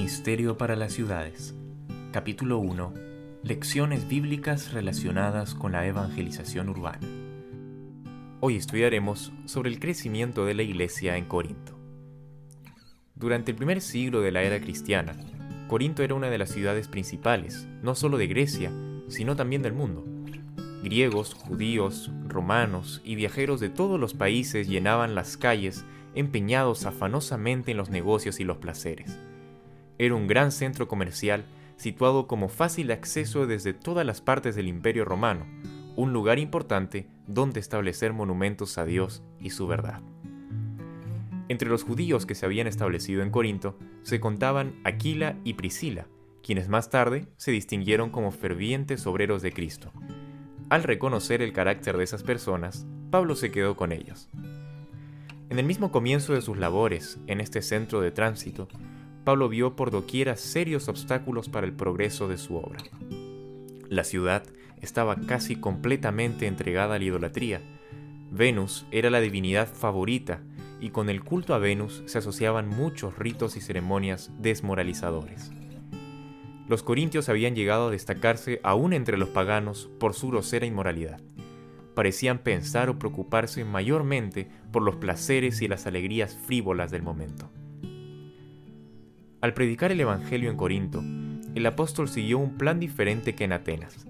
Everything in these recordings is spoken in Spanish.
Ministerio para las Ciudades. Capítulo 1. Lecciones bíblicas relacionadas con la evangelización urbana. Hoy estudiaremos sobre el crecimiento de la iglesia en Corinto. Durante el primer siglo de la era cristiana, Corinto era una de las ciudades principales, no solo de Grecia, sino también del mundo. Griegos, judíos, romanos y viajeros de todos los países llenaban las calles empeñados afanosamente en los negocios y los placeres. Era un gran centro comercial situado como fácil acceso desde todas las partes del Imperio Romano, un lugar importante donde establecer monumentos a Dios y su verdad. Entre los judíos que se habían establecido en Corinto se contaban Aquila y Priscila, quienes más tarde se distinguieron como fervientes obreros de Cristo. Al reconocer el carácter de esas personas, Pablo se quedó con ellos. En el mismo comienzo de sus labores en este centro de tránsito, Pablo vio por doquiera serios obstáculos para el progreso de su obra. La ciudad estaba casi completamente entregada a la idolatría. Venus era la divinidad favorita y con el culto a Venus se asociaban muchos ritos y ceremonias desmoralizadores. Los corintios habían llegado a destacarse aún entre los paganos por su grosera inmoralidad parecían pensar o preocuparse mayormente por los placeres y las alegrías frívolas del momento. Al predicar el Evangelio en Corinto, el apóstol siguió un plan diferente que en Atenas.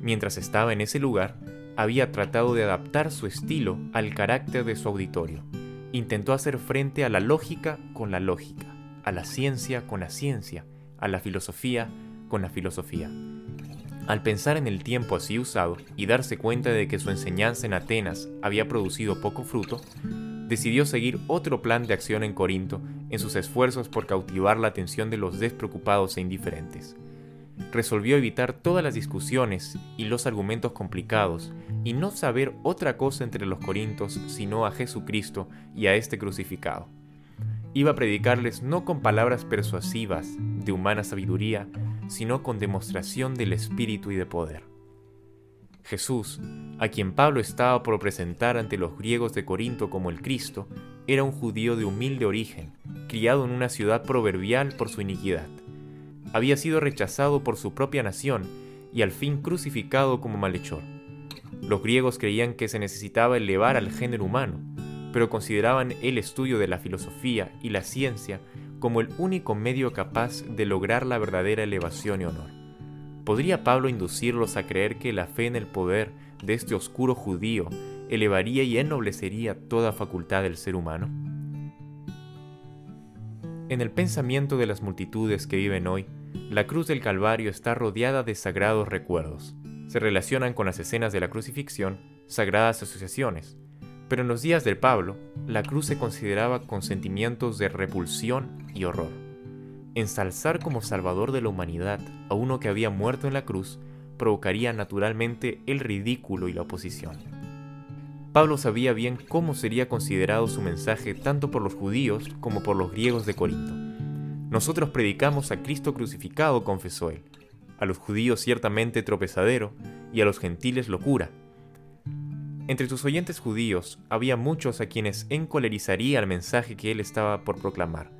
Mientras estaba en ese lugar, había tratado de adaptar su estilo al carácter de su auditorio. Intentó hacer frente a la lógica con la lógica, a la ciencia con la ciencia, a la filosofía con la filosofía. Al pensar en el tiempo así usado y darse cuenta de que su enseñanza en Atenas había producido poco fruto, decidió seguir otro plan de acción en Corinto en sus esfuerzos por cautivar la atención de los despreocupados e indiferentes. Resolvió evitar todas las discusiones y los argumentos complicados y no saber otra cosa entre los corintos sino a Jesucristo y a este crucificado. Iba a predicarles no con palabras persuasivas de humana sabiduría, sino con demostración del Espíritu y de poder. Jesús, a quien Pablo estaba por presentar ante los griegos de Corinto como el Cristo, era un judío de humilde origen, criado en una ciudad proverbial por su iniquidad. Había sido rechazado por su propia nación y al fin crucificado como malhechor. Los griegos creían que se necesitaba elevar al género humano, pero consideraban el estudio de la filosofía y la ciencia como el único medio capaz de lograr la verdadera elevación y honor. ¿Podría Pablo inducirlos a creer que la fe en el poder de este oscuro judío elevaría y ennoblecería toda facultad del ser humano? En el pensamiento de las multitudes que viven hoy, la cruz del Calvario está rodeada de sagrados recuerdos. Se relacionan con las escenas de la crucifixión sagradas asociaciones, pero en los días del Pablo, la cruz se consideraba con sentimientos de repulsión y horror. Ensalzar como salvador de la humanidad a uno que había muerto en la cruz provocaría naturalmente el ridículo y la oposición. Pablo sabía bien cómo sería considerado su mensaje tanto por los judíos como por los griegos de Corinto. Nosotros predicamos a Cristo crucificado, confesó él, a los judíos ciertamente tropezadero y a los gentiles locura entre sus oyentes judíos había muchos a quienes encolerizaría el mensaje que él estaba por proclamar,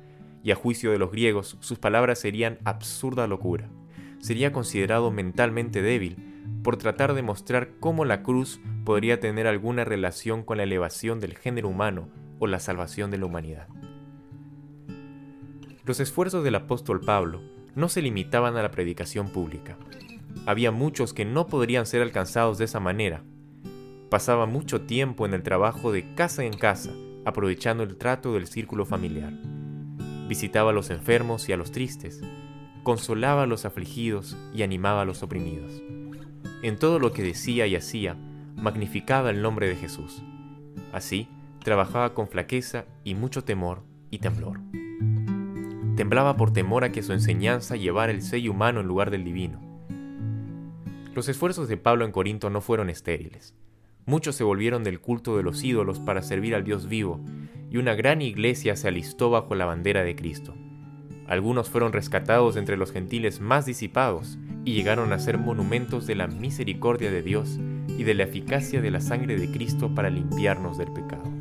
y a juicio de los griegos sus palabras serían absurda locura. Sería considerado mentalmente débil por tratar de mostrar cómo la cruz podría tener alguna relación con la elevación del género humano o la salvación de la humanidad. Los esfuerzos del apóstol Pablo no se limitaban a la predicación pública. Había muchos que no podrían ser alcanzados de esa manera, Pasaba mucho tiempo en el trabajo de casa en casa, aprovechando el trato del círculo familiar. Visitaba a los enfermos y a los tristes, consolaba a los afligidos y animaba a los oprimidos. En todo lo que decía y hacía, magnificaba el nombre de Jesús. Así, trabajaba con flaqueza y mucho temor y temblor. Temblaba por temor a que su enseñanza llevara el sello humano en lugar del divino. Los esfuerzos de Pablo en Corinto no fueron estériles. Muchos se volvieron del culto de los ídolos para servir al Dios vivo, y una gran iglesia se alistó bajo la bandera de Cristo. Algunos fueron rescatados entre los gentiles más disipados y llegaron a ser monumentos de la misericordia de Dios y de la eficacia de la sangre de Cristo para limpiarnos del pecado.